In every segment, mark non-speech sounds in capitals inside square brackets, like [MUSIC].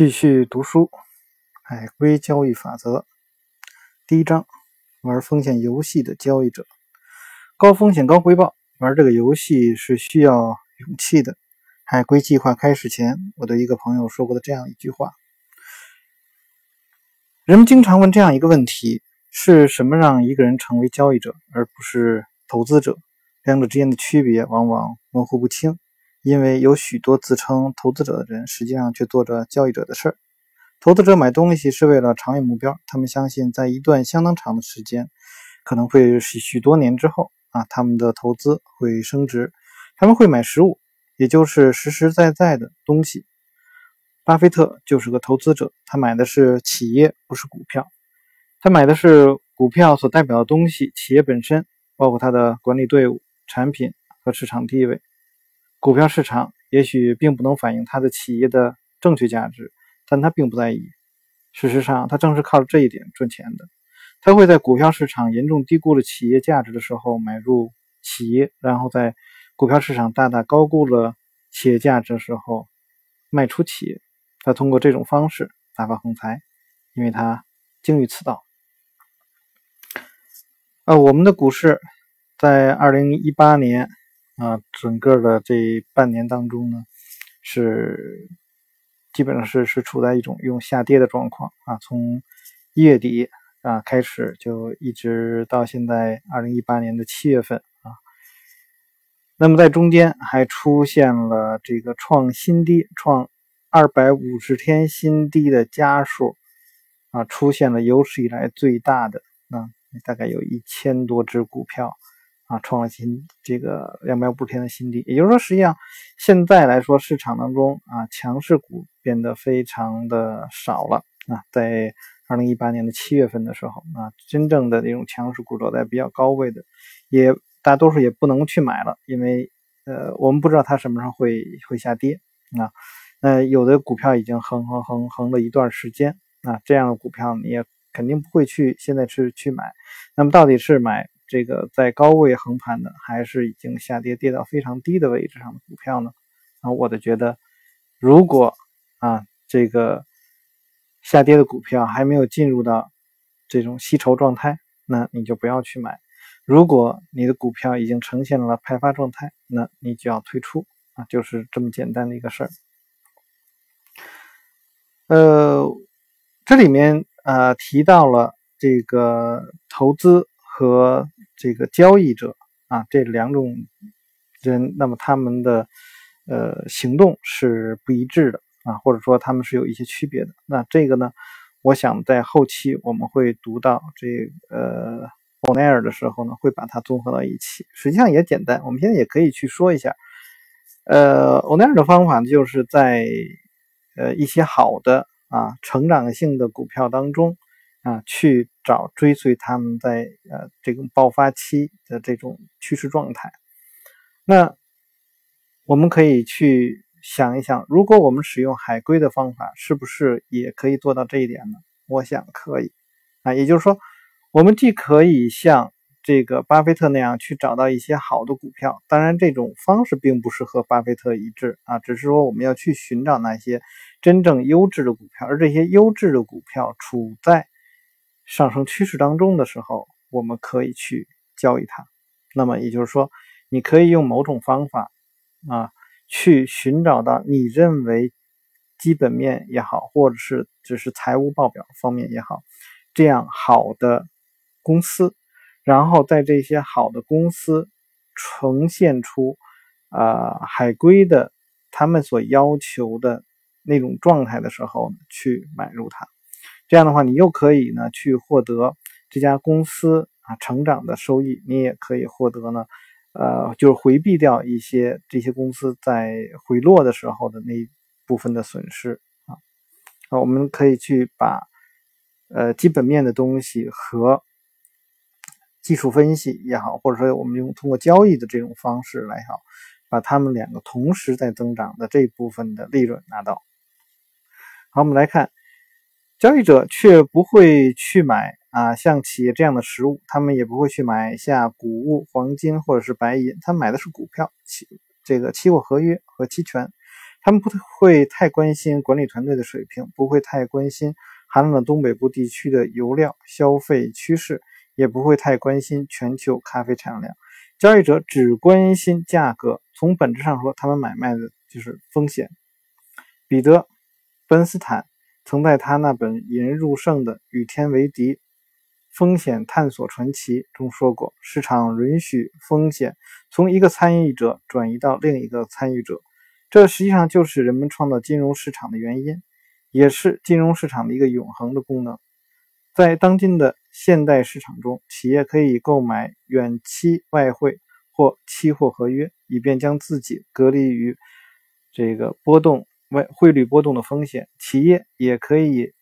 继续读书，海归交易法则第一章：玩风险游戏的交易者，高风险高回报。玩这个游戏是需要勇气的。海归计划开始前，我对一个朋友说过的这样一句话：人们经常问这样一个问题，是什么让一个人成为交易者而不是投资者？两者之间的区别往往模糊不清。因为有许多自称投资者的人，实际上却做着交易者的事儿。投资者买东西是为了长远目标，他们相信在一段相当长的时间，可能会是许多年之后啊，他们的投资会升值。他们会买实物，也就是实实在在的东西。巴菲特就是个投资者，他买的是企业，不是股票。他买的是股票所代表的东西，企业本身，包括它的管理队伍、产品和市场地位。股票市场也许并不能反映他的企业的正确价值，但他并不在意。事实上，他正是靠着这一点赚钱的。他会在股票市场严重低估了企业价值的时候买入企业，然后在股票市场大大高估了企业价值的时候卖出企业。他通过这种方式大发横财，因为他精于此道。呃，我们的股市在二零一八年。啊，整个的这半年当中呢，是基本上是是处在一种用下跌的状况啊。从一月底啊开始，就一直到现在二零一八年的七月份啊。那么在中间还出现了这个创新低、创二百五十天新低的家数啊，出现了有史以来最大的啊，大概有一千多只股票。啊，创了新这个两百五十天的新低，也就是说，实际上现在来说，市场当中啊，强势股变得非常的少了啊。在二零一八年的七月份的时候啊，真正的那种强势股走在比较高位的，也大多数也不能去买了，因为呃，我们不知道它什么时候会会下跌啊。那有的股票已经横横横横了一段时间啊，这样的股票你也肯定不会去现在去去买。那么到底是买？这个在高位横盘的，还是已经下跌跌到非常低的位置上的股票呢？啊，我的觉得，如果啊这个下跌的股票还没有进入到这种吸筹状态，那你就不要去买；如果你的股票已经呈现了派发状态，那你就要退出啊，就是这么简单的一个事儿。呃，这里面呃提到了这个投资和这个交易者啊，这两种人，那么他们的呃行动是不一致的啊，或者说他们是有一些区别的。那这个呢，我想在后期我们会读到这呃欧奈尔的时候呢，会把它综合到一起。实际上也简单，我们现在也可以去说一下。呃，欧奈尔的方法就是在呃一些好的啊成长性的股票当中。啊，去找追随他们在呃这种爆发期的这种趋势状态。那我们可以去想一想，如果我们使用海归的方法，是不是也可以做到这一点呢？我想可以。啊，也就是说，我们既可以像这个巴菲特那样去找到一些好的股票，当然这种方式并不是和巴菲特一致啊，只是说我们要去寻找那些真正优质的股票，而这些优质的股票处在。上升趋势当中的时候，我们可以去交易它。那么也就是说，你可以用某种方法啊，去寻找到你认为基本面也好，或者是只是财务报表方面也好，这样好的公司，然后在这些好的公司呈现出啊海归的他们所要求的那种状态的时候，去买入它。这样的话，你又可以呢去获得这家公司啊成长的收益，你也可以获得呢，呃，就是回避掉一些这些公司在回落的时候的那一部分的损失啊。我们可以去把呃基本面的东西和技术分析也好，或者说我们用通过交易的这种方式来好，把它们两个同时在增长的这部分的利润拿到。好，我们来看。交易者却不会去买啊，像企业这样的实物，他们也不会去买下谷物、黄金或者是白银，他买的是股票、期这个期货合约和期权。他们不会太关心管理团队的水平，不会太关心寒冷东北部地区的油料消费趋势，也不会太关心全球咖啡产量。交易者只关心价格，从本质上说，他们买卖的就是风险。彼得·本斯坦曾在他那本引人入胜的《与天为敌：风险探索传奇》中说过：“市场允许风险从一个参与者转移到另一个参与者，这实际上就是人们创造金融市场的原因，也是金融市场的一个永恒的功能。”在当今的现代市场中，企业可以购买远期外汇或期货合约，以便将自己隔离于这个波动外汇率波动的风险。企业也可以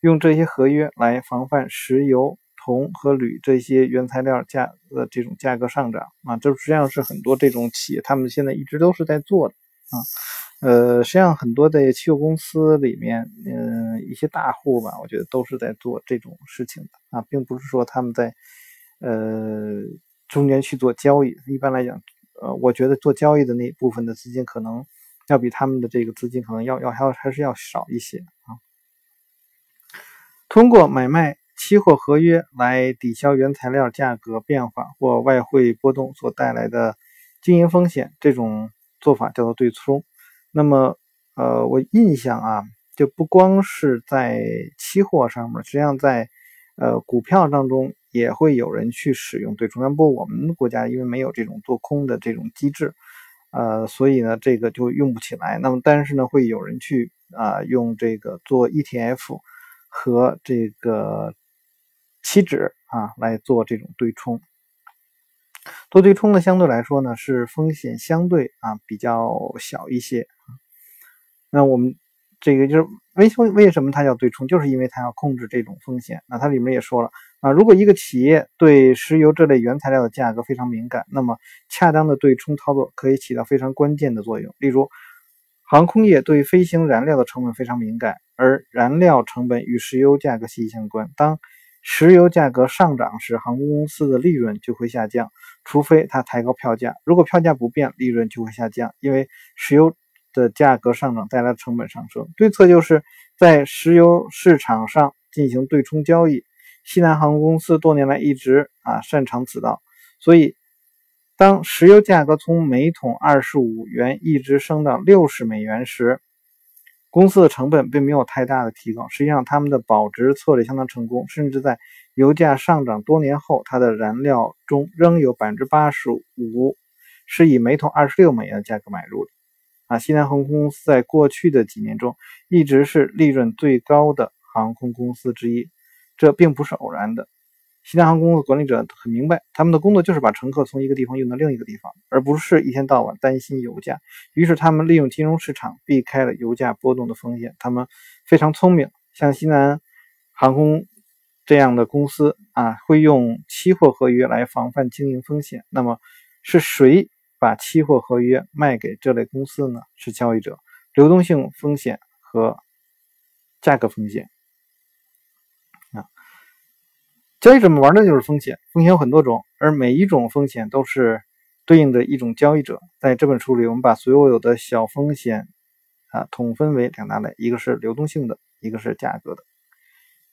用这些合约来防范石油、铜和铝这些原材料价的这种价格上涨啊，这实际上是很多这种企业他们现在一直都是在做的啊。呃，实际上很多的期货公司里面，嗯，一些大户吧，我觉得都是在做这种事情的啊，并不是说他们在呃中间去做交易。一般来讲，呃，我觉得做交易的那部分的资金可能要比他们的这个资金可能要要还要还是要少一些啊。通过买卖期货合约来抵消原材料价格变化或外汇波动所带来的经营风险，这种做法叫做对冲。那么，呃，我印象啊，就不光是在期货上面，实际上在呃股票当中也会有人去使用对冲。但不过我们国家因为没有这种做空的这种机制，呃，所以呢，这个就用不起来。那么，但是呢，会有人去啊用这个做 ETF 和这个期指啊来做这种对冲。做对冲呢，相对来说呢是风险相对啊比较小一些。那我们这个就是为为为什么它叫对冲，就是因为它要控制这种风险。那它里面也说了啊，如果一个企业对石油这类原材料的价格非常敏感，那么恰当的对冲操作可以起到非常关键的作用。例如，航空业对飞行燃料的成本非常敏感，而燃料成本与石油价格息息相关。当石油价格上涨时，航空公司的利润就会下降，除非它抬高票价。如果票价不变，利润就会下降，因为石油的价格上涨带来的成本上升。对策就是在石油市场上进行对冲交易。西南航空公司多年来一直啊擅长此道，所以当石油价格从每桶二十五元一直升到六十美元时，公司的成本并没有太大的提高，实际上他们的保值策略相当成功，甚至在油价上涨多年后，它的燃料中仍有百分之八十五是以每桶二十六美元的价格买入的。啊，西南航空公司在过去的几年中一直是利润最高的航空公司之一，这并不是偶然的。西南航空的管理者很明白，他们的工作就是把乘客从一个地方运到另一个地方，而不是一天到晚担心油价。于是，他们利用金融市场避开了油价波动的风险。他们非常聪明，像西南航空这样的公司啊，会用期货合约来防范经营风险。那么，是谁把期货合约卖给这类公司呢？是交易者。流动性风险和价格风险。交易者们玩的就是风险，风险有很多种，而每一种风险都是对应的一种交易者。在这本书里，我们把所有的小风险啊统分为两大类，一个是流动性的，一个是价格的。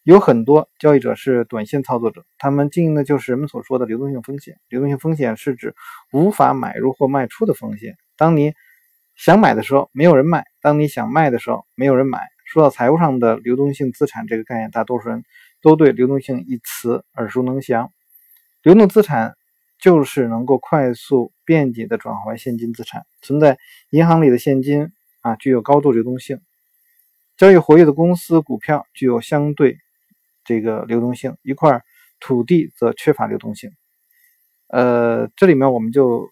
有很多交易者是短线操作者，他们经营的就是人们所说的流动性风险。流动性风险是指无法买入或卖出的风险。当你想买的时候，没有人买；当你想卖的时候，没有人买。说到财务上的流动性资产这个概念，大多数人。都对流动性一词耳熟能详。流动资产就是能够快速便捷的转化为现金资产。存在银行里的现金啊，具有高度流动性。交易活跃的公司股票具有相对这个流动性。一块土地则缺乏流动性。呃，这里面我们就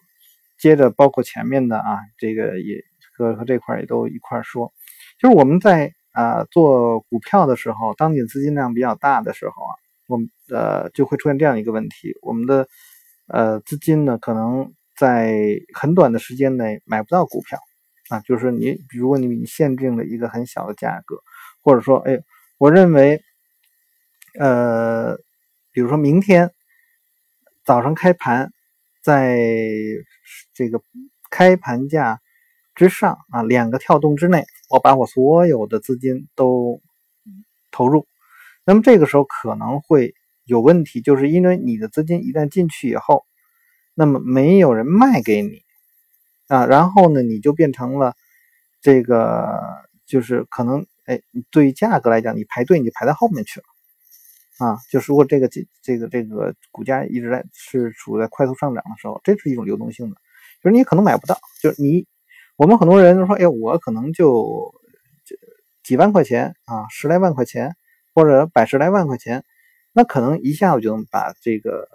接着包括前面的啊，这个也和和这块也都一块说，就是我们在。啊，做股票的时候，当你资金量比较大的时候啊，我们呃就会出现这样一个问题：我们的呃资金呢，可能在很短的时间内买不到股票啊。就是你，如果你你限定了一个很小的价格，或者说，哎，我认为，呃，比如说明天早上开盘，在这个开盘价之上啊，两个跳动之内，我把我所有的资金都投入，那么这个时候可能会有问题，就是因为你的资金一旦进去以后，那么没有人卖给你啊，然后呢，你就变成了这个，就是可能哎，对于价格来讲，你排队你排在后面去了啊，就如果这个这这个这个股价一直在是处在快速上涨的时候，这是一种流动性的，就是你可能买不到，就是你。我们很多人都说：“哎，我可能就几万块钱啊，十来万块钱，或者百十来万块钱，那可能一下子就能把这个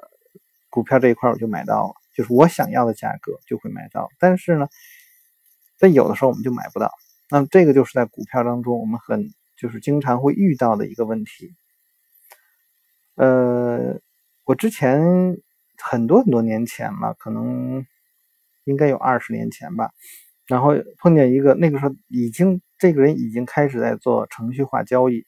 股票这一块我就买到了，就是我想要的价格就会买到。但是呢，在有的时候我们就买不到。那么这个就是在股票当中我们很就是经常会遇到的一个问题。呃，我之前很多很多年前了，可能应该有二十年前吧。”然后碰见一个，那个时候已经这个人已经开始在做程序化交易，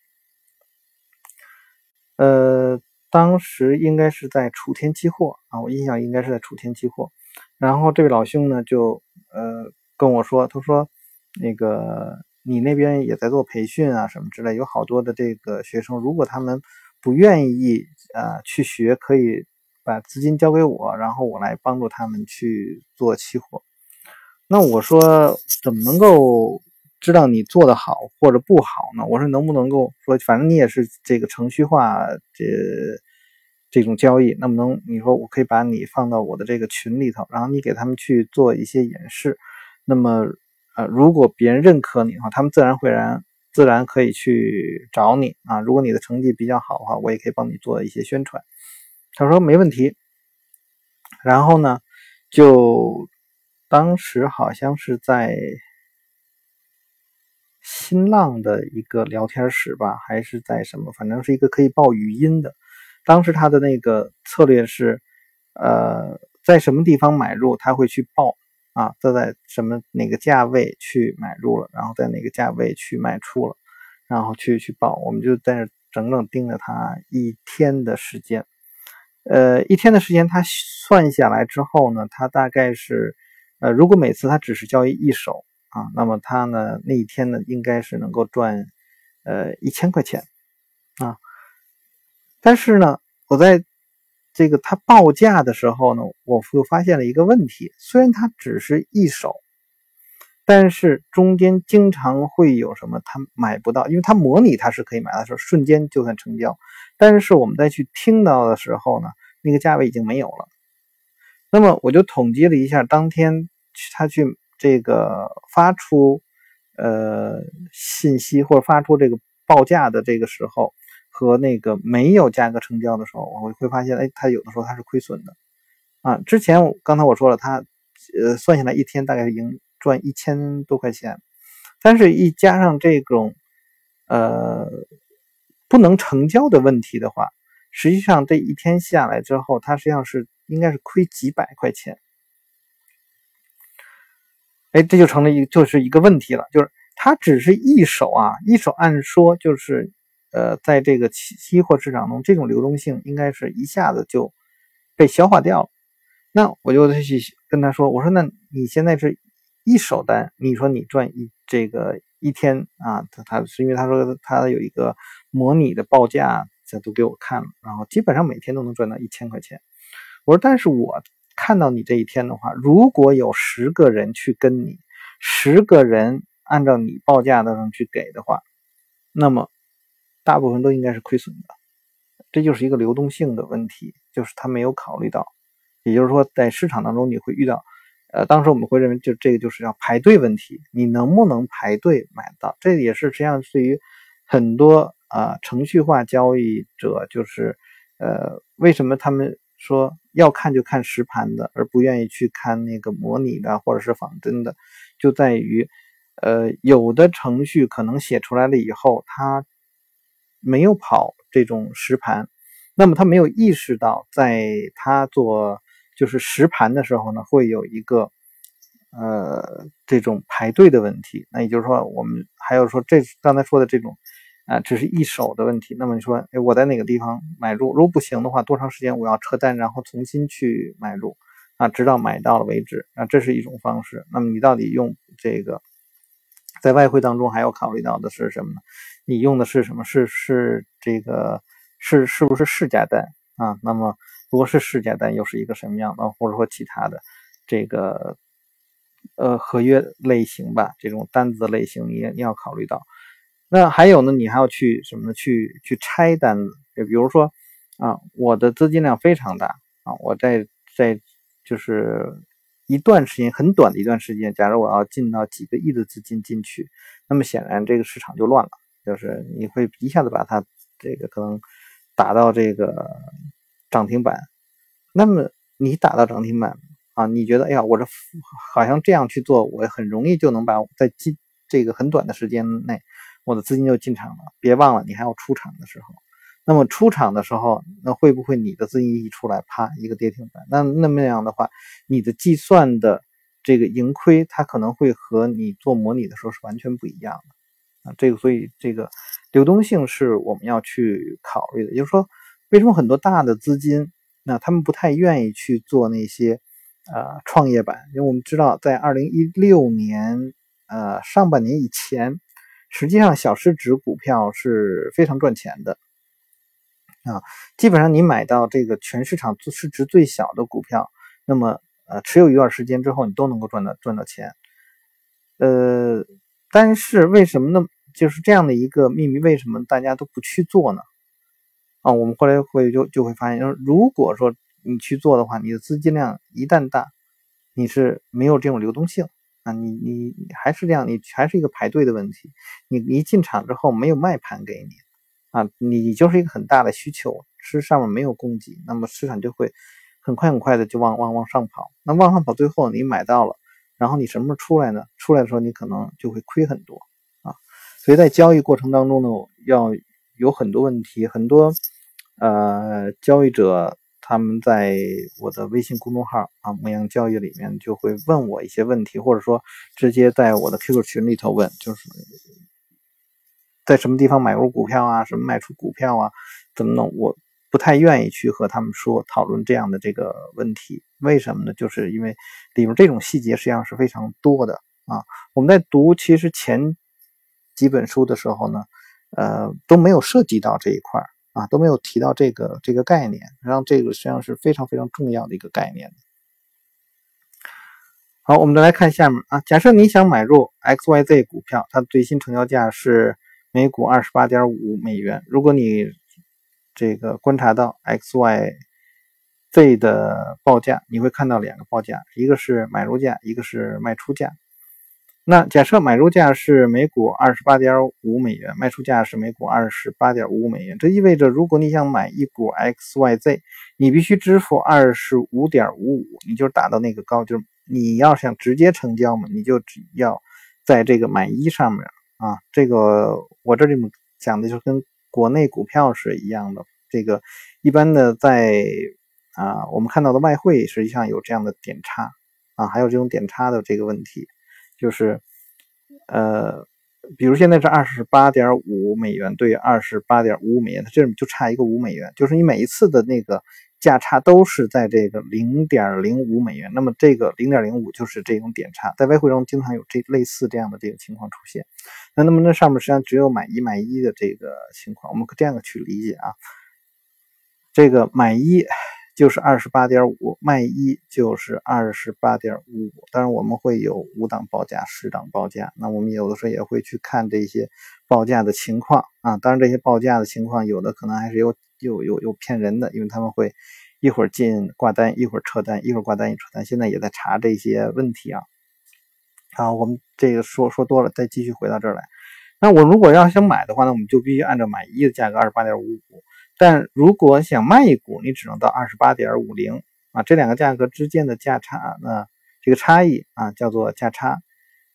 呃，当时应该是在楚天期货啊，我印象应该是在楚天期货。然后这位老兄呢，就呃跟我说，他说那个你那边也在做培训啊，什么之类，有好多的这个学生，如果他们不愿意啊去学，可以把资金交给我，然后我来帮助他们去做期货。那我说怎么能够知道你做的好或者不好呢？我说能不能够说，反正你也是这个程序化这这种交易，那么能你说我可以把你放到我的这个群里头，然后你给他们去做一些演示。那么呃，如果别人认可你的话，他们自然会然自然可以去找你啊。如果你的成绩比较好的话，我也可以帮你做一些宣传。他说没问题。然后呢，就。当时好像是在新浪的一个聊天室吧，还是在什么？反正是一个可以报语音的。当时他的那个策略是，呃，在什么地方买入，他会去报啊，他在什么哪个价位去买入了，然后在哪个价位去卖出了，然后去去报。我们就在那整整盯了他一天的时间。呃，一天的时间他算下来之后呢，他大概是。呃，如果每次他只是交易一手啊，那么他呢那一天呢应该是能够赚呃一千块钱啊。但是呢，我在这个他报价的时候呢，我又发现了一个问题：虽然他只是一手，但是中间经常会有什么他买不到，因为他模拟他是可以买到，时候瞬间就算成交，但是我们再去听到的时候呢，那个价位已经没有了。那么我就统计了一下，当天他去这个发出呃信息或者发出这个报价的这个时候，和那个没有价格成交的时候，我会发现，哎，他有的时候他是亏损的啊。之前刚才我说了，他呃算下来一天大概盈赚一千多块钱，但是一加上这种呃不能成交的问题的话，实际上这一天下来之后，他实际上是。应该是亏几百块钱，哎，这就成了一就是一个问题了，就是它只是一手啊，一手按说就是，呃，在这个期期货市场中，这种流动性应该是一下子就被消化掉了。那我就去跟他说，我说那你现在是一手单，你说你赚一这个一天啊，他他是因为他说他有一个模拟的报价，这都给我看了，然后基本上每天都能赚到一千块钱。我说，但是我看到你这一天的话，如果有十个人去跟你，十个人按照你报价的上去给的话，那么大部分都应该是亏损的。这就是一个流动性的问题，就是他没有考虑到。也就是说，在市场当中你会遇到，呃，当时我们会认为，就这个就是要排队问题，你能不能排队买到？这也是实际上对于很多啊程序化交易者，就是呃，为什么他们？说要看就看实盘的，而不愿意去看那个模拟的或者是仿真的，就在于，呃，有的程序可能写出来了以后，它没有跑这种实盘，那么他没有意识到，在他做就是实盘的时候呢，会有一个呃这种排队的问题。那也就是说，我们还有说这刚才说的这种。啊，只是一手的问题。那么你说，哎，我在哪个地方买入？如果不行的话，多长时间我要撤单，然后重新去买入？啊，直到买到了为止啊，这是一种方式。那么你到底用这个在外汇当中还要考虑到的是什么呢？你用的是什么？是是这个是是不是市价单啊？那么如果是市价单，又是一个什么样的？或者说其他的这个呃合约类型吧，这种单子类型，你也你要考虑到。那还有呢，你还要去什么呢？去去拆单子，就比如说啊，我的资金量非常大啊，我在在就是一段时间很短的一段时间，假如我要进到几个亿的资金进去，那么显然这个市场就乱了，就是你会一下子把它这个可能打到这个涨停板。那么你打到涨停板啊，你觉得哎呀，我这好像这样去做，我很容易就能把在进这个很短的时间内。我的资金就进场了，别忘了你还要出场的时候。那么出场的时候，那会不会你的资金一出来，啪一个跌停板？那那么样的话，你的计算的这个盈亏，它可能会和你做模拟的时候是完全不一样的啊。这个所以这个流动性是我们要去考虑的。也就是说，为什么很多大的资金，那他们不太愿意去做那些呃创业板？因为我们知道，在二零一六年呃上半年以前。实际上，小市值股票是非常赚钱的啊！基本上，你买到这个全市场市值最小的股票，那么呃，持有一段时间之后，你都能够赚到赚到钱。呃，但是为什么呢？就是这样的一个秘密，为什么大家都不去做呢？啊，我们后来会就就会发现，如果说你去做的话，你的资金量一旦大，你是没有这种流动性。啊，你你还是这样，你还是一个排队的问题。你一进场之后没有卖盘给你，啊，你就是一个很大的需求，是上面没有供给，那么市场就会很快很快的就往往往上跑。那往上跑，最后你买到了，然后你什么时候出来呢？出来的时候你可能就会亏很多啊。所以在交易过程当中呢，要有很多问题，很多呃交易者。他们在我的微信公众号啊“牧羊交易”里面就会问我一些问题，或者说直接在我的 QQ 群里头问，就是在什么地方买入股票啊，什么卖出股票啊，怎么弄？我不太愿意去和他们说讨论这样的这个问题，为什么呢？就是因为里面这种细节实际上是非常多的啊。我们在读其实前几本书的时候呢，呃，都没有涉及到这一块儿。啊，都没有提到这个这个概念，然后这个实际上是非常非常重要的一个概念。好，我们再来看下面啊，假设你想买入 XYZ 股票，它的最新成交价是每股二十八点五美元。如果你这个观察到 XYZ 的报价，你会看到两个报价，一个是买入价，一个是卖出价。那假设买入价是每股二十八点五美元，卖出价是每股二十八点五美元。这意味着，如果你想买一股 XYZ，你必须支付二十五点五五，你就打到那个高，就是你要想直接成交嘛，你就只要在这个买一上面啊。这个我这里讲的就跟国内股票是一样的。这个一般的在啊，我们看到的外汇实际上有这样的点差啊，还有这种点差的这个问题。就是，呃，比如现在是二十八点五美元对二十八点五美元，它这就差一个五美元。就是你每一次的那个价差都是在这个零点零五美元，那么这个零点零五就是这种点差，在外汇中经常有这类似这样的这个情况出现。那那么那上面实际上只有买一买一的这个情况，我们可这样去理解啊，这个买一。就是二十八点五，卖一就是二十八点五五。当然，我们会有五档报价、十档报价。那我们有的时候也会去看这些报价的情况啊。当然，这些报价的情况有的可能还是有有有有骗人的，因为他们会一会儿进挂单，一会儿撤单，一会儿挂单一撤单。现在也在查这些问题啊。好，我们这个说说多了，再继续回到这儿来。那我如果要想买的话，那我们就必须按照买一的价格二十八点五五。但如果想卖一股，你只能到二十八点五零啊，这两个价格之间的价差，那这个差异啊叫做价差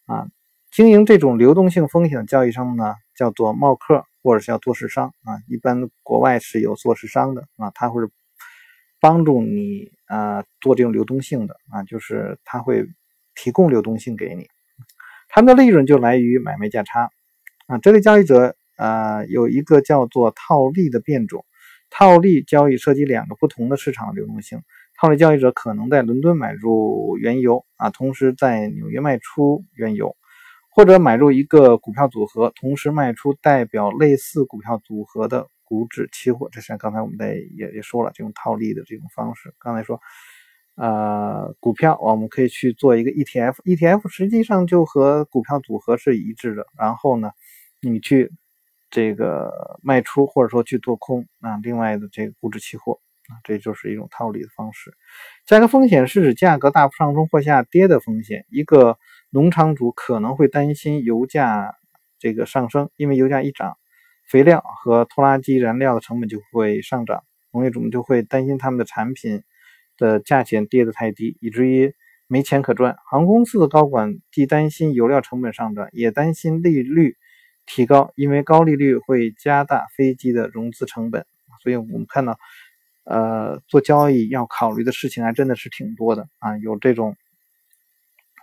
啊。经营这种流动性风险的交易商呢，叫做冒客或者叫做市商啊。一般国外是有做市商的啊，他会帮助你啊做这种流动性的啊，就是他会提供流动性给你，他们的利润就来于买卖价差啊。这类交易者啊有一个叫做套利的变种。套利交易涉及两个不同的市场流动性，套利交易者可能在伦敦买入原油啊，同时在纽约卖出原油，或者买入一个股票组合，同时卖出代表类似股票组合的股指期货。这是刚才我们在也也说了，这种套利的这种方式。刚才说，呃，股票我们可以去做一个 ETF，ETF 实际上就和股票组合是一致的。然后呢，你去这个卖出或者说去做空啊，另外的这个股指期货。啊，这就是一种套利的方式。价格风险是指价格大幅上升或下跌的风险。一个农场主可能会担心油价这个上升，因为油价一涨，肥料和拖拉机燃料的成本就会上涨，农业主们就会担心他们的产品的价钱跌得太低，以至于没钱可赚。航空公司的高管既担心油料成本上涨，也担心利率提高，因为高利率会加大飞机的融资成本。所以我们看到。呃，做交易要考虑的事情还真的是挺多的啊，有这种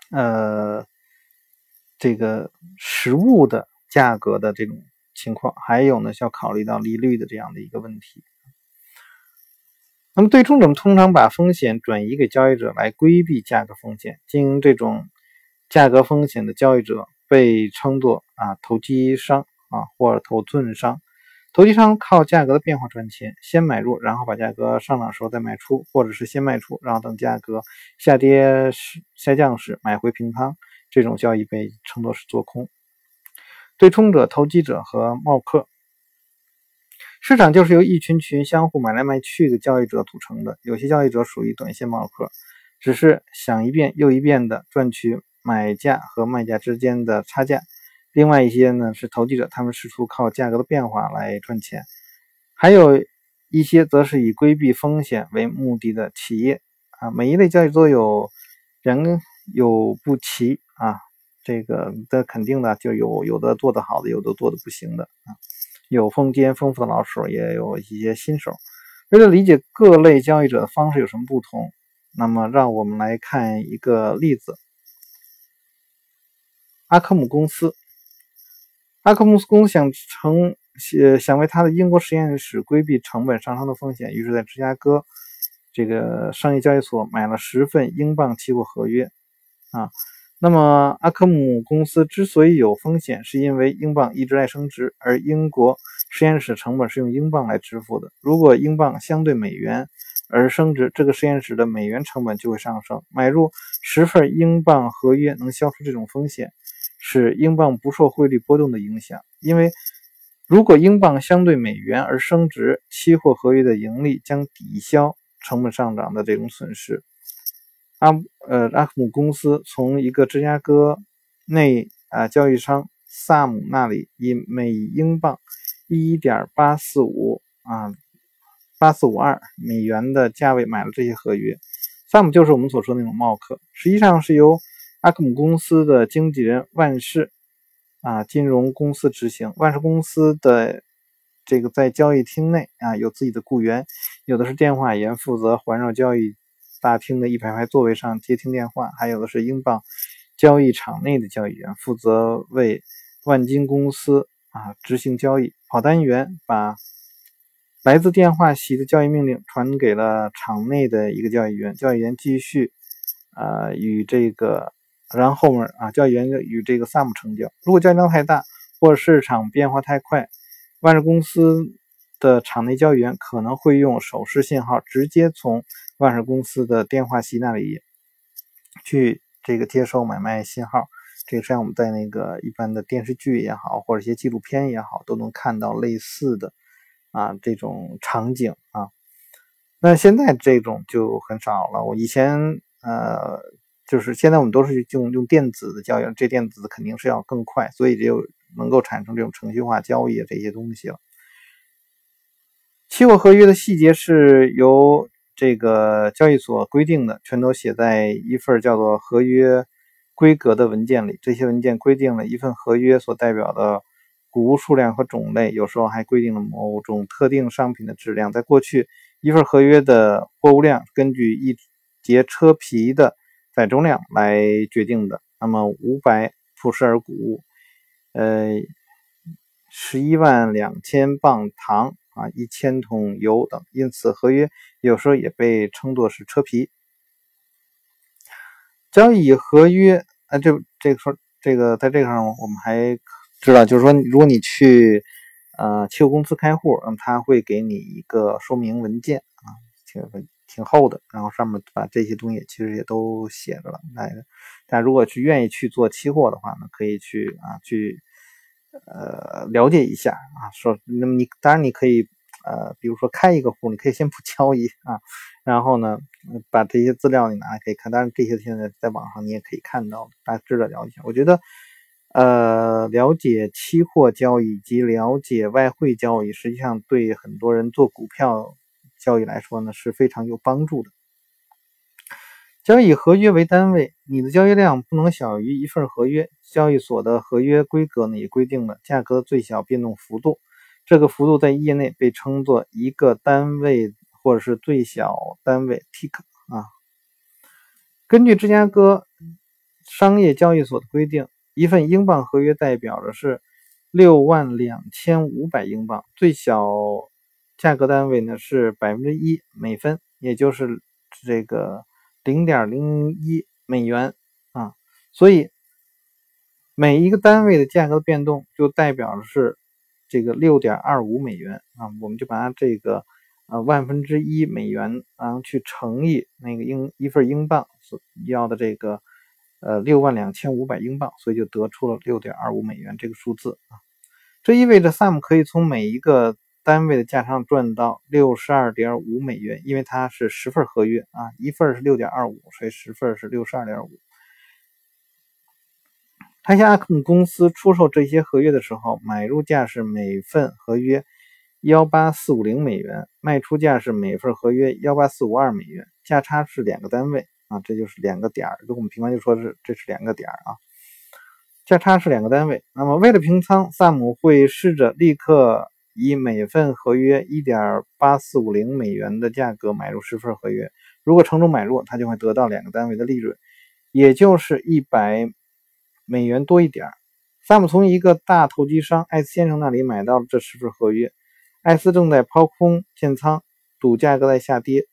呃这个实物的价格的这种情况，还有呢，需要考虑到利率的这样的一个问题。那么，对冲者通常把风险转移给交易者来规避价格风险，经营这种价格风险的交易者被称作啊投机商啊或者头寸商。投机商靠价格的变化赚钱，先买入，然后把价格上涨时候再卖出，或者是先卖出，然后等价格下跌时下降时买回平仓。这种交易被称作是做空。对冲者、投机者和冒客，市场就是由一群群相互买来卖去的交易者组成的。有些交易者属于短线冒客，只是想一遍又一遍的赚取买价和卖价之间的差价。另外一些呢是投机者，他们试图靠价格的变化来赚钱；还有一些则是以规避风险为目的的企业啊。每一类交易都有人有不齐啊，这个的肯定的就有有的做得好的，有的做的不行的啊。有风间丰富的老手，也有一些新手。为了理解各类交易者的方式有什么不同，那么让我们来看一个例子：阿克姆公司。阿克姆斯公司想成呃想为他的英国实验室规避成本上升的风险，于是在芝加哥这个商业交易所买了十份英镑期货合约啊。那么阿克姆公司之所以有风险，是因为英镑一直在升值，而英国实验室成本是用英镑来支付的。如果英镑相对美元而升值，这个实验室的美元成本就会上升。买入十份英镑合约能消除这种风险。使英镑不受汇率波动的影响，因为如果英镑相对美元而升值，期货合约的盈利将抵消成本上涨的这种损失。阿呃阿克姆公司从一个芝加哥内啊交易商萨姆那里以每英镑一点八四五啊八四五二美元的价位买了这些合约。萨姆就是我们所说的那种冒客，实际上是由。阿克姆公司的经纪人万事啊金融公司执行。万事公司的这个在交易厅内啊有自己的雇员，有的是电话员负责环绕交易大厅的一排排座位上接听电话，还有的是英镑交易场内的交易员负责为万金公司啊执行交易。跑单员把来自电话席的交易命令传给了场内的一个交易员，交易员继续啊与这个。然后后面啊，交易员与这个萨姆成交。如果交易量太大，或者市场变化太快，万事公司的场内交易员可能会用手势信号直接从万事公司的电话席那里去这个接收买卖信号。这个实际上我们在那个一般的电视剧也好，或者一些纪录片也好，都能看到类似的啊这种场景啊。那现在这种就很少了。我以前呃。就是现在我们都是用用电子的交易，这电子肯定是要更快，所以就能够产生这种程序化交易这些东西了。期货合约的细节是由这个交易所规定的，全都写在一份叫做合约规格的文件里。这些文件规定了一份合约所代表的谷物数量和种类，有时候还规定了某种特定商品的质量。在过去，一份合约的货物量根据一节车皮的。载重量来决定的。那么五百普什尔谷物，呃，十一万两千磅糖啊，一千桶油等，因此合约有时候也被称作是车皮。交易合约啊，这这个说这个在这个上我们还知道，就是说如果你去呃期货公司开户，那么他会给你一个说明文件啊，这个文件挺厚的，然后上面把这些东西其实也都写着了。那但如果去愿意去做期货的话呢，可以去啊去。呃，了解一下啊，说那么你当然你可以呃，比如说开一个户，你可以先不 [LAUGHS] 交易啊，然后呢，把这些资料你拿来可以看，当然这些现在在网上你也可以看到，大致的了解。我觉得呃，了解期货交易及了解外汇交易，实际上对很多人做股票交易来说呢是非常有帮助的。交易合约为单位，你的交易量不能小于一份合约。交易所的合约规格呢也规定了价格最小变动幅度，这个幅度在业内被称作一个单位或者是最小单位 tick 啊。根据芝加哥商业交易所的规定，一份英镑合约代表的是六万两千五百英镑，最小价格单位呢是百分之一每分，也就是这个。零点零一美元啊，所以每一个单位的价格变动就代表的是这个六点二五美元啊，我们就把它这个呃万分之一美元，然后去乘以那个英一份英镑所要的这个呃六万两千五百英镑，所以就得出了六点二五美元这个数字啊，这意味着 Sam 可以从每一个。单位的价差赚到六十二点五美元，因为它是十份合约啊，一份是六点二五，所以十份是六十二点五。他向阿克姆公司出售这些合约的时候，买入价是每份合约幺八四五零美元，卖出价是每份合约幺八四五二美元，价差是两个单位啊，这就是两个点儿。我们平常就说是这是两个点啊，价差是两个单位。那么为了平仓，萨姆会试着立刻。以每份合约一点八四五零美元的价格买入十份合约，如果成功买入，他就会得到两个单位的利润，也就是一百美元多一点。萨姆从一个大投机商艾斯先生那里买到了这十份合约，艾斯正在抛空建仓，赌价格在下跌，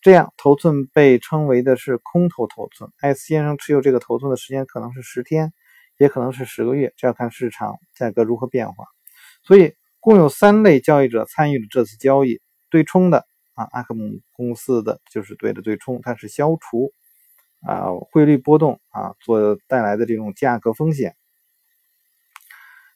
这样头寸被称为的是空头头寸。艾斯先生持有这个头寸的时间可能是十天，也可能是十个月，这要看市场价格如何变化。所以。共有三类交易者参与了这次交易：对冲的啊，阿克姆公司的就是对的对冲，它是消除啊汇率波动啊所带来的这种价格风险。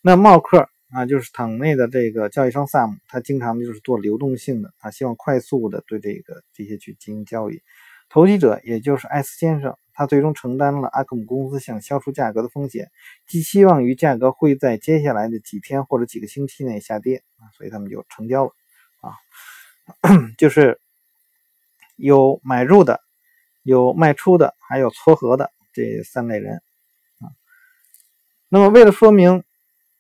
那茂克啊，就是场内的这个交易商 Sam，他经常就是做流动性的，他希望快速的对这个这些去进行交易。投机者也就是艾斯先生。他最终承担了阿克姆公司想消除价格的风险，寄希望于价格会在接下来的几天或者几个星期内下跌啊，所以他们就成交了啊，[COUGHS] 就是有买入的，有卖出的，还有撮合的这三类人啊。那么为了说明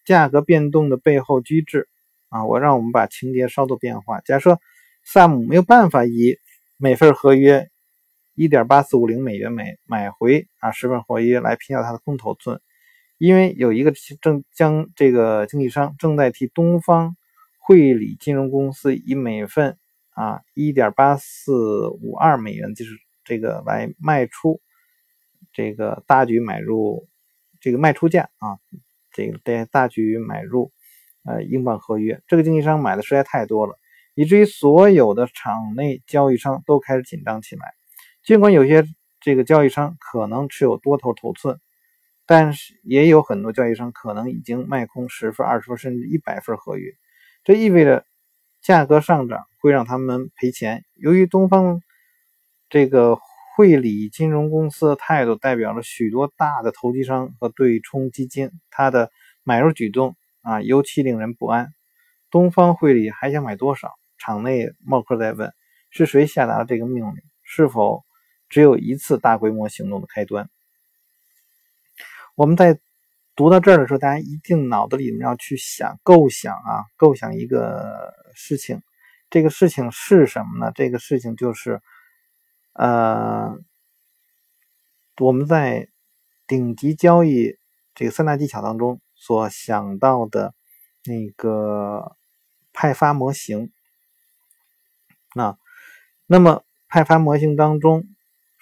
价格变动的背后机制啊，我让我们把情节稍作变化。假设萨姆没有办法以每份合约。一点八四五零美元买买回啊十份合约来平掉它的空头寸，因为有一个正将这个经纪商正在替东方汇理金融公司以每份啊一点八四五二美元就是这个来卖出这个大举买入这个卖出价啊这个在大举买入呃英镑合约，这个经纪商买的实在太多了，以至于所有的场内交易商都开始紧张起来。尽管有些这个交易商可能持有多头头寸，但是也有很多交易商可能已经卖空十份、二十份甚至一百份合约。这意味着价格上涨会让他们赔钱。由于东方这个汇理金融公司的态度代表了许多大的投机商和对冲基金，他的买入举动啊尤其令人不安。东方汇理还想买多少？场内默克在问：是谁下达了这个命令？是否？只有一次大规模行动的开端。我们在读到这儿的时候，大家一定脑子里面要去想、构想啊，构想一个事情。这个事情是什么呢？这个事情就是，呃，我们在顶级交易这个三大技巧当中所想到的那个派发模型。啊，那么派发模型当中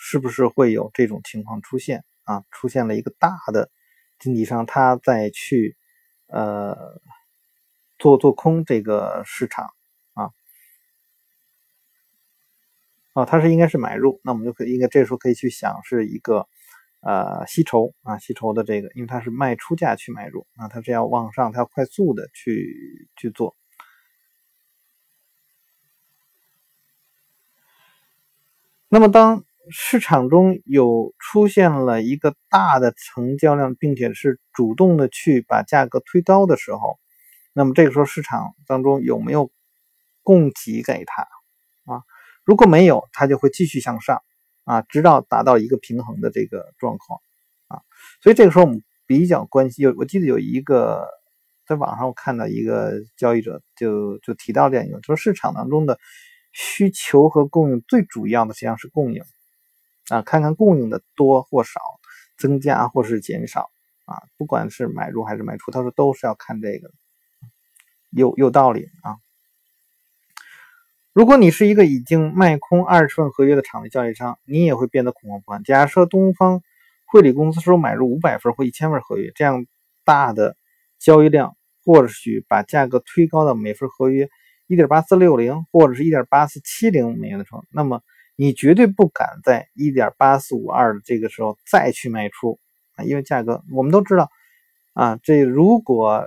是不是会有这种情况出现啊？出现了一个大的经济商，他再去呃做做空这个市场啊？哦，他是应该是买入，那我们就可以应该这时候可以去想是一个呃吸筹啊吸筹的这个，因为它是卖出价去买入啊，它是要往上，它要快速的去去做。那么，当市场中有出现了一个大的成交量，并且是主动的去把价格推高的时候，那么这个时候市场当中有没有供给给他啊？如果没有，它就会继续向上啊，直到达到一个平衡的这个状况啊。所以这个时候我们比较关心，有我记得有一个在网上我看到一个交易者就就提到这样一个，说市场当中的。需求和供应最主要的实际上是供应啊，看看供应的多或少，增加或是减少啊，不管是买入还是卖出，他说都是要看这个，有有道理啊。如果你是一个已经卖空二十份合约的场内交易商，你也会变得恐慌不安。假设东方汇理公司说买入五百份或一千份合约，这样大的交易量，或许把价格推高到每份合约。一点八四六零或者是一点八四七零美元的时候，那么你绝对不敢在一点八四五二的这个时候再去卖出啊，因为价格我们都知道啊，这如果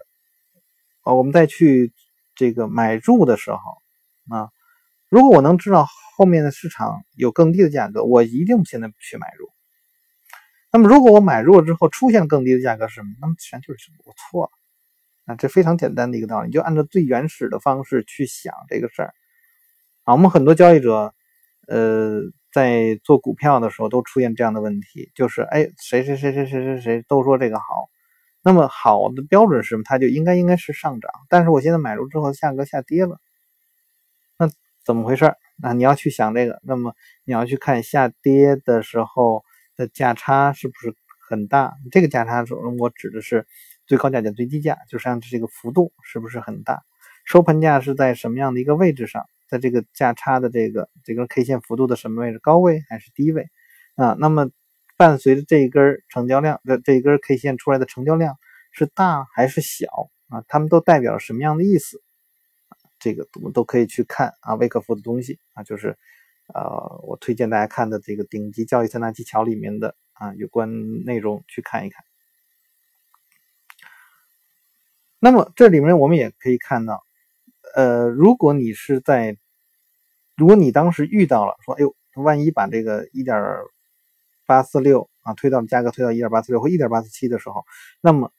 啊我们再去这个买入的时候啊，如果我能知道后面的市场有更低的价格，我一定现在不去买入。那么如果我买入了之后出现更低的价格是什么？那么实际上就是我错了。啊，这非常简单的一个道理，你就按照最原始的方式去想这个事儿。啊，我们很多交易者，呃，在做股票的时候都出现这样的问题，就是哎，谁谁谁谁谁谁谁都说这个好，那么好的标准是什么？它就应该应该是上涨，但是我现在买入之后价格下跌了，那怎么回事？那你要去想这个，那么你要去看下跌的时候的价差是不是很大？这个价差中，我指的是。最高价减最低价，就是按这个幅度是不是很大？收盘价是在什么样的一个位置上？在这个价差的这个这根 K 线幅度的什么位置？高位还是低位？啊，那么伴随着这一根成交量的这一根 K 线出来的成交量是大还是小？啊，它们都代表什么样的意思？这个我们都可以去看啊，威克夫的东西啊，就是呃，我推荐大家看的这个顶级交易三大技巧里面的啊有关内容去看一看。那么这里面我们也可以看到，呃，如果你是在，如果你当时遇到了说，哎呦，万一把这个一点八四六啊推到价格推到一点八四六或一点八四七的时候，那么，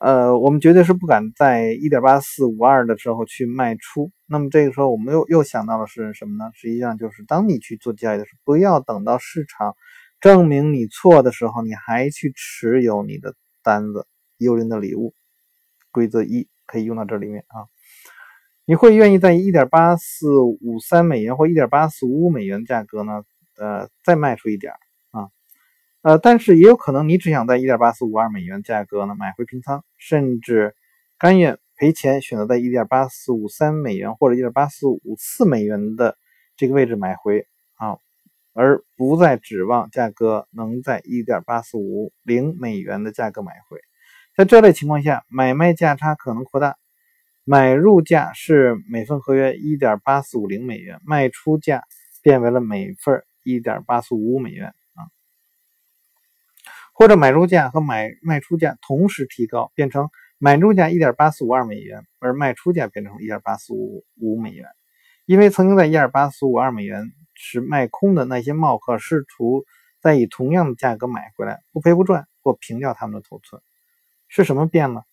呃，我们绝对是不敢在一点八四五二的时候去卖出。那么这个时候我们又又想到的是什么呢？实际上就是当你去做交易的时候，不要等到市场证明你错的时候，你还去持有你的单子，诱人的礼物。规则一可以用到这里面啊，你会愿意在一点八四五三美元或一点八四五五美元价格呢？呃，再卖出一点啊，呃，但是也有可能你只想在一点八四五二美元价格呢买回平仓，甚至甘愿赔钱，选择在一点八四五三美元或者一点八四五四美元的这个位置买回啊，而不再指望价格能在一点八四五零美元的价格买回。在这类情况下，买卖价差可能扩大。买入价是每份合约一点八四五零美元，卖出价变为了每份一点八四五五美元啊。或者买入价和买卖出价同时提高，变成买入价一点八四五二美元，而卖出价变成一点八四五五美元。因为曾经在一点八四五二美元时卖空的那些冒客，试图再以同样的价格买回来，不赔不赚或平掉他们的头寸。是什么变了？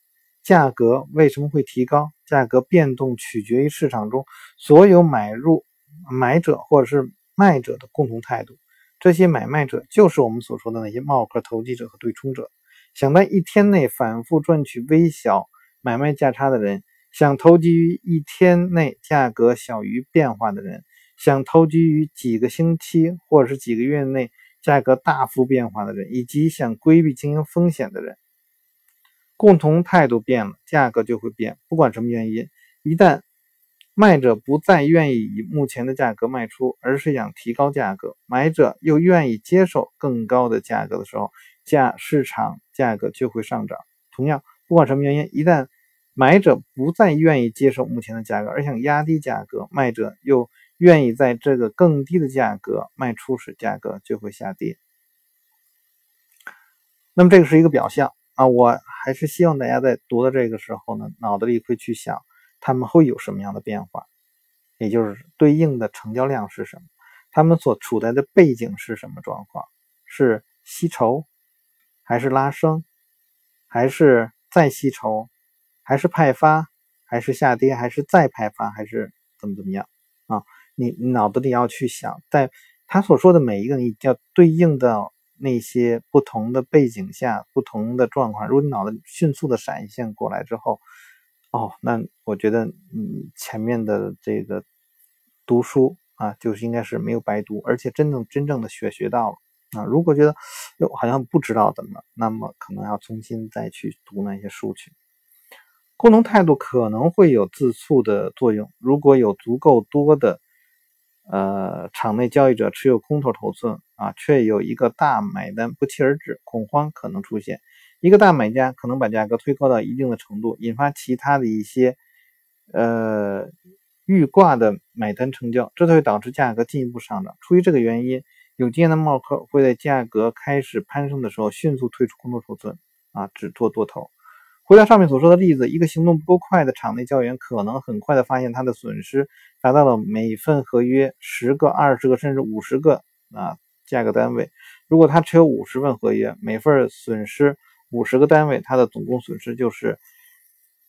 价格为什么会提高？价格变动取决于市场中所有买入买者或者是卖者的共同态度。这些买卖者就是我们所说的那些冒壳投机者和对冲者。想在一天内反复赚取微小买卖价差的人，想投机于一天内价格小于变化的人，想投机于几个星期或者是几个月内价格大幅变化的人，以及想规避经营风险的人。共同态度变了，价格就会变。不管什么原因，一旦卖者不再愿意以目前的价格卖出，而是想提高价格，买者又愿意接受更高的价格的时候，价市场价格就会上涨。同样，不管什么原因，一旦买者不再愿意接受目前的价格，而想压低价格，卖者又愿意在这个更低的价格卖出时，价格就会下跌。那么这个是一个表象啊，我还是希望大家在读的这个时候呢，脑子里会去想，他们会有什么样的变化，也就是对应的成交量是什么，他们所处在的背景是什么状况，是吸筹，还是拉升，还是再吸筹，还是派发，还是下跌，还是再派发，还是怎么怎么样？啊？你脑子里要去想，在他所说的每一个，你要对应的。那些不同的背景下，不同的状况，如果你脑子迅速的闪现过来之后，哦，那我觉得你前面的这个读书啊，就是应该是没有白读，而且真正真正的学学到了啊。如果觉得哟好像不知道怎么，那么可能要重新再去读那些书去。沟通态度可能会有自促的作用，如果有足够多的。呃，场内交易者持有空头头寸啊，却有一个大买单不期而至，恐慌可能出现。一个大买家可能把价格推高到一定的程度，引发其他的一些呃预挂的买单成交，这就会导致价格进一步上涨。出于这个原因，有经验的冒客会在价格开始攀升的时候迅速退出空头头寸啊，只做多头。回到上面所说的例子，一个行动不够快的场内交易员可能很快的发现他的损失达到了每份合约十个、二十个甚至五十个啊价格单位。如果他持有五十份合约，每份损失五十个单位，他的总共损失就是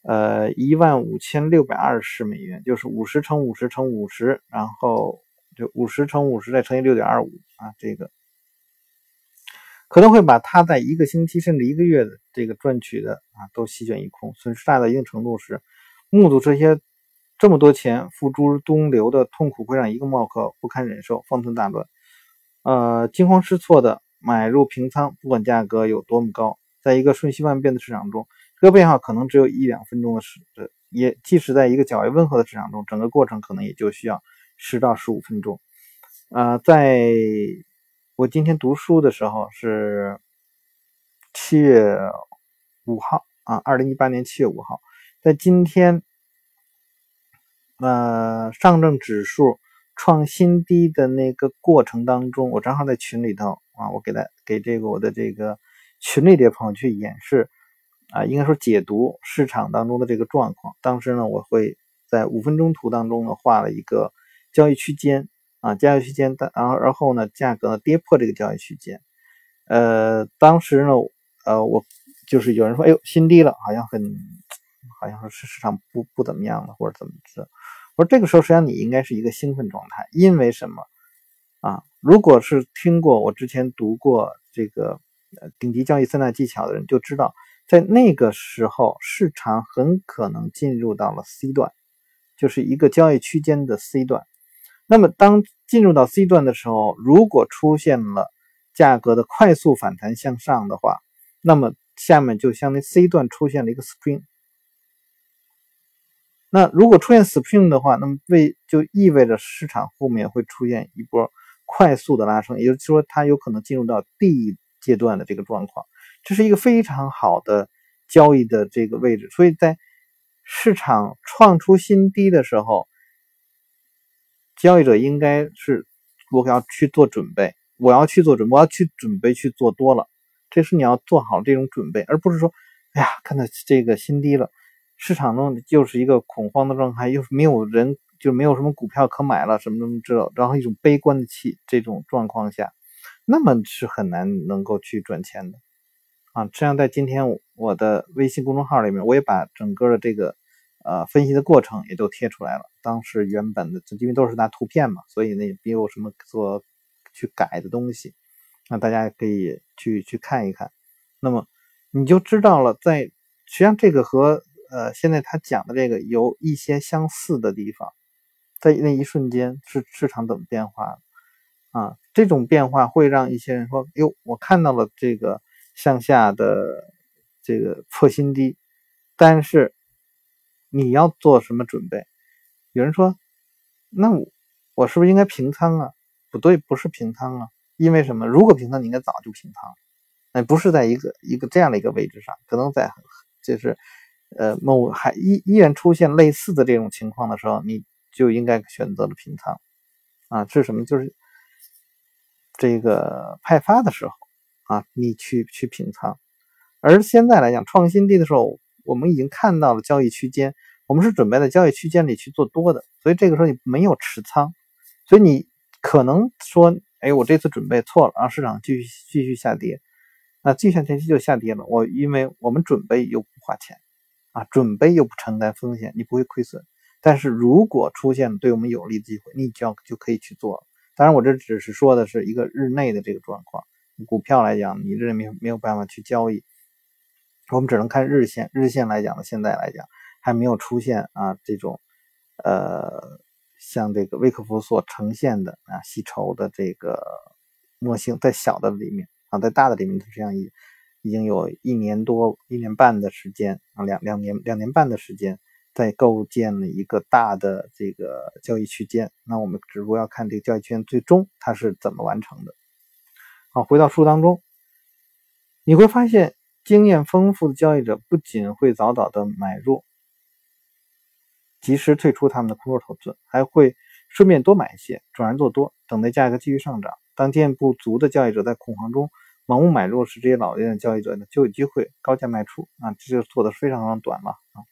呃一万五千六百二十美元，就是五十乘五十乘五十，然后就五十乘五十再乘以六点二五啊这个。可能会把他在一个星期甚至一个月的这个赚取的啊都席卷一空，损失大到一定程度时，目睹这些这么多钱付诸东流的痛苦会让一个冒客不堪忍受，方寸大乱，呃，惊慌失措的买入平仓，不管价格有多么高，在一个瞬息万变的市场中，这个变化可能只有一两分钟的时，也即使在一个较为温和的市场中，整个过程可能也就需要十到十五分钟，啊，在。我今天读书的时候是七月五号啊，二零一八年七月五号，在今天，呃，上证指数创新低的那个过程当中，我正好在群里头啊，我给他给这个我的这个群里的朋友去演示啊，应该说解读市场当中的这个状况。当时呢，我会在五分钟图当中呢画了一个交易区间。啊，交易区间，然后然后呢，价格跌破这个交易区间，呃，当时呢，呃，我就是有人说，哎呦，新低了，好像很，好像说是市场不不怎么样了，或者怎么着。我说这个时候实际上你应该是一个兴奋状态，因为什么？啊，如果是听过我之前读过这个顶级交易三大技巧的人，就知道在那个时候市场很可能进入到了 C 段，就是一个交易区间的 C 段。那么，当进入到 C 段的时候，如果出现了价格的快速反弹向上的话，那么下面就相当于 C 段出现了一个 spring。那如果出现 spring 的话，那么为就意味着市场后面会出现一波快速的拉升，也就是说，它有可能进入到 D 阶段的这个状况，这是一个非常好的交易的这个位置。所以在市场创出新低的时候。交易者应该是，我要去做准备，我要去做准，我要去准备去做多了。这是你要做好这种准备，而不是说，哎呀，看到这个新低了，市场中就是一个恐慌的状态，又是没有人，就没有什么股票可买了，什么什么之类，然后一种悲观的气，这种状况下，那么是很难能够去赚钱的啊。实际上，在今天我的微信公众号里面，我也把整个的这个。呃，分析的过程也都贴出来了。当时原本的，因为都是拿图片嘛，所以呢也没有什么做去改的东西。那大家可以去去看一看。那么你就知道了，在实际上这个和呃现在他讲的这个有一些相似的地方。在那一瞬间，市市场怎么变化啊？这种变化会让一些人说：“哟，我看到了这个向下的这个破新低。”但是。你要做什么准备？有人说，那我是不是应该平仓啊？不对，不是平仓啊。因为什么？如果平仓，你应该早就平仓，那不是在一个一个这样的一个位置上，可能在就是呃某还依依然出现类似的这种情况的时候，你就应该选择了平仓啊。是什么？就是这个派发的时候啊，你去去平仓。而现在来讲，创新低的时候，我们已经看到了交易区间。我们是准备在交易区间里去做多的，所以这个时候你没有持仓，所以你可能说，哎，我这次准备错了，让市场继续继续下跌，那继续下跌就下跌了。我因为我们准备又不花钱，啊，准备又不承担风险，你不会亏损。但是如果出现对我们有利的机会，你就要就可以去做了。当然，我这只是说的是一个日内的这个状况，股票来讲，你这没没有办法去交易，我们只能看日线。日线来讲呢，现在来讲。还没有出现啊，这种，呃，像这个威克夫所呈现的啊，吸筹的这个模型，在小的里面啊，在大的里面，它实际上已已经有一年多、一年半的时间啊，两两年、两年半的时间，在构建了一个大的这个交易区间。那我们只不过要看这个交易区间最终它是怎么完成的。好，回到书当中，你会发现，经验丰富的交易者不仅会早早的买入。及时退出他们的空头头寸，还会顺便多买一些，转而做多，等待价格继续上涨。当经验不足的交易者在恐慌中盲目买入时，这些老练的交易者呢就有机会高价卖出啊，这就做的非常非常短了啊。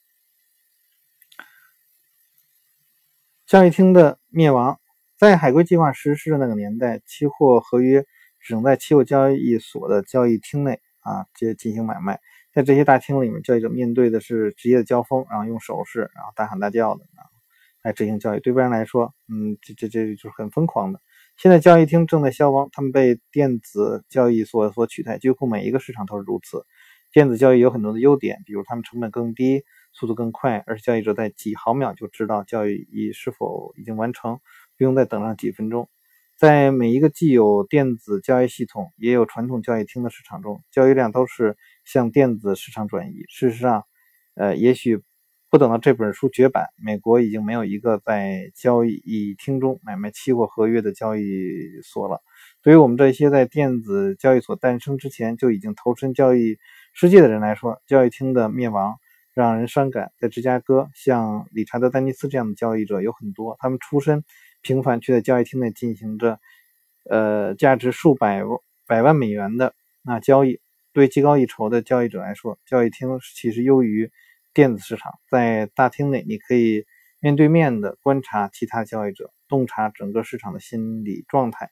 交易厅的灭亡，在海归计划实施的那个年代，期货合约只能在期货交易所的交易厅内啊接进行买卖。在这些大厅里面，交易者面对的是直接的交锋，然后用手势，然后大喊大叫的啊来执行交易。对外人来说，嗯，这这这就是很疯狂的。现在交易厅正在消亡，他们被电子交易所所取代，几乎每一个市场都是如此。电子交易有很多的优点，比如他们成本更低，速度更快，而且交易者在几毫秒就知道交易已是否已经完成，不用再等上几分钟。在每一个既有电子交易系统也有传统交易厅的市场中，交易量都是向电子市场转移。事实上，呃，也许不等到这本书绝版，美国已经没有一个在交易厅中买卖期货合约的交易所了。对于我们这些在电子交易所诞生之前就已经投身交易世界的人来说，交易厅的灭亡让人伤感。在芝加哥，像理查德·丹尼斯这样的交易者有很多，他们出身。频繁去在交易厅内进行着，呃，价值数百百万美元的那交易。对技高一筹的交易者来说，交易厅其实优于电子市场。在大厅内，你可以面对面的观察其他交易者，洞察整个市场的心理状态。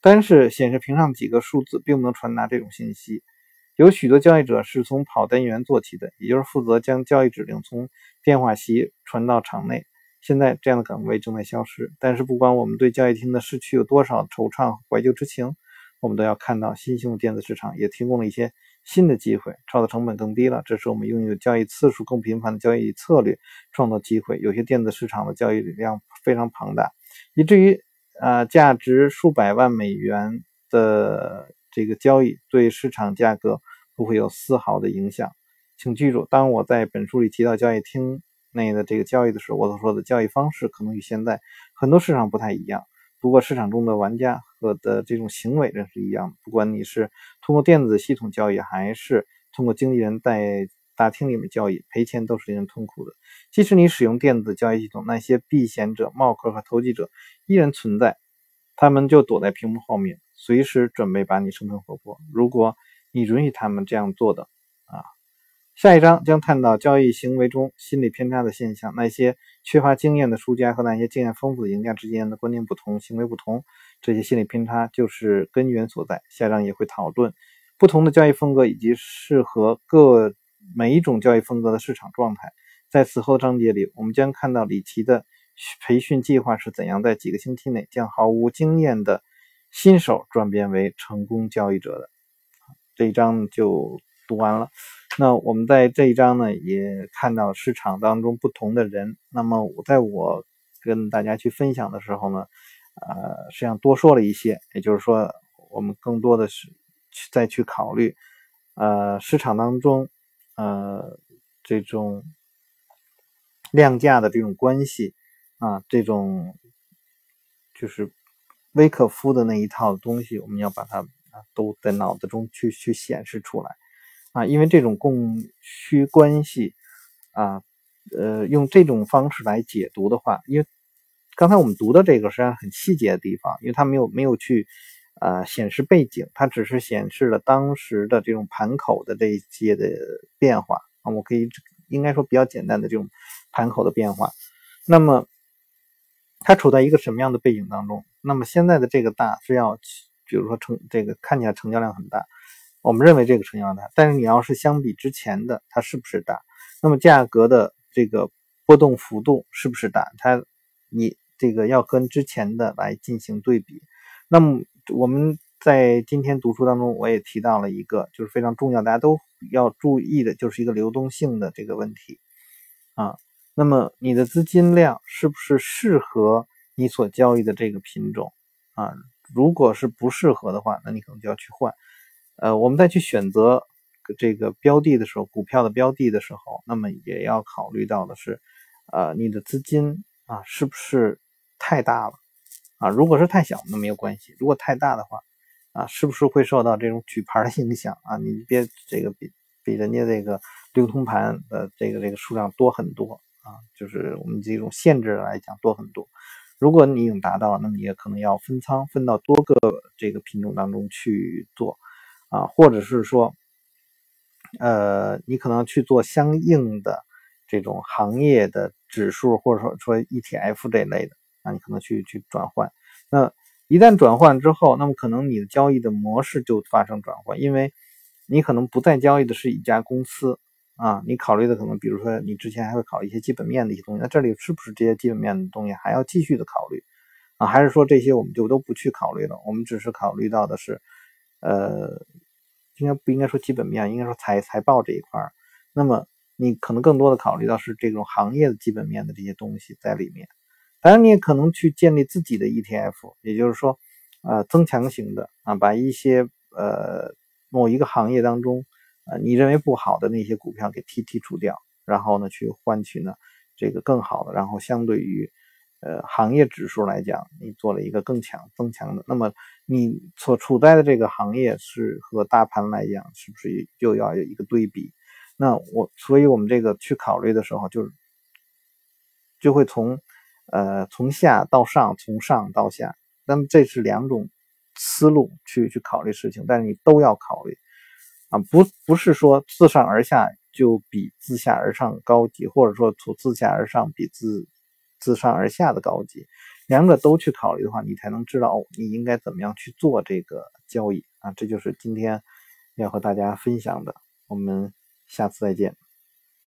单是显示屏上几个数字，并不能传达这种信息。有许多交易者是从跑单员做起的，也就是负责将交易指令从电话席传到场内。现在这样的岗位正在消失，但是不管我们对交易厅的逝去有多少惆怅和怀旧之情，我们都要看到新兴的电子市场也提供了一些新的机会，创造成本更低了。这是我们拥有交易次数更频繁的交易策略创造机会。有些电子市场的交易量非常庞大，以至于呃价值数百万美元的这个交易对市场价格不会有丝毫的影响。请记住，当我在本书里提到交易厅。内的这个交易的时候，我所说的交易方式可能与现在很多市场不太一样。不过，市场中的玩家和的这种行为仍是一样的。不管你是通过电子系统交易，还是通过经纪人在大厅里面交易，赔钱都是令人痛苦的。即使你使用电子交易系统，那些避险者、冒客和投机者依然存在，他们就躲在屏幕后面，随时准备把你生吞活剥。如果你允许他们这样做的。下一章将探讨交易行为中心理偏差的现象。那些缺乏经验的输家和那些经验丰富的赢家之间的观念不同、行为不同，这些心理偏差就是根源所在。下章也会讨论不同的交易风格以及适合各每一种交易风格的市场状态。在此后章节里，我们将看到李琦的培训计划是怎样在几个星期内将毫无经验的新手转变为成功交易者的。这一章就读完了。那我们在这一章呢，也看到市场当中不同的人。那么我在我跟大家去分享的时候呢，呃，实际上多说了一些，也就是说，我们更多的是去再去考虑，呃，市场当中，呃，这种量价的这种关系，啊，这种就是威克夫的那一套东西，我们要把它都在脑子中去去显示出来啊，因为这种供需关系啊，呃，用这种方式来解读的话，因为刚才我们读的这个实际上很细节的地方，因为它没有没有去呃显示背景，它只是显示了当时的这种盘口的这一些的变化啊，我可以应该说比较简单的这种盘口的变化，那么。它处在一个什么样的背景当中？那么现在的这个大是要，比如说成这个看起来成交量很大，我们认为这个成交量大，但是你要是相比之前的，它是不是大？那么价格的这个波动幅度是不是大？它你这个要跟之前的来进行对比。那么我们在今天读书当中，我也提到了一个就是非常重要，大家都要注意的，就是一个流动性的这个问题啊。那么你的资金量是不是适合你所交易的这个品种啊？如果是不适合的话，那你可能就要去换。呃，我们再去选择这个标的的时候，股票的标的的时候，那么也要考虑到的是，呃，你的资金啊是不是太大了啊？如果是太小，那没有关系；如果太大的话，啊，是不是会受到这种举牌的影响啊？你别这个比比人家这个流通盘的这个这个数量多很多。啊，就是我们这种限制来讲多很多。如果你已经达到，那么你也可能要分仓，分到多个这个品种当中去做啊，或者是说，呃，你可能去做相应的这种行业的指数，或者说说 ETF 这类的啊，你可能去去转换。那一旦转换之后，那么可能你的交易的模式就发生转换，因为你可能不再交易的是一家公司。啊，你考虑的可能，比如说你之前还会考虑一些基本面的一些东西，那这里是不是这些基本面的东西还要继续的考虑啊？还是说这些我们就都不去考虑了？我们只是考虑到的是，呃，应该不应该说基本面，应该说财财报这一块儿。那么你可能更多的考虑到是这种行业的基本面的这些东西在里面。当然，你也可能去建立自己的 ETF，也就是说，呃，增强型的啊，把一些呃某一个行业当中。呃，你认为不好的那些股票给剔剔除掉，然后呢，去换取呢这个更好的，然后相对于呃行业指数来讲，你做了一个更强增强的，那么你所处在的这个行业是和大盘来讲，是不是又要有一个对比？那我，所以我们这个去考虑的时候，就是就会从呃从下到上，从上到下，那么这是两种思路去去考虑事情，但是你都要考虑。啊，不不是说自上而下就比自下而上高级，或者说从自下而上比自自上而下的高级，两者都去考虑的话，你才能知道你应该怎么样去做这个交易啊。这就是今天要和大家分享的，我们下次再见。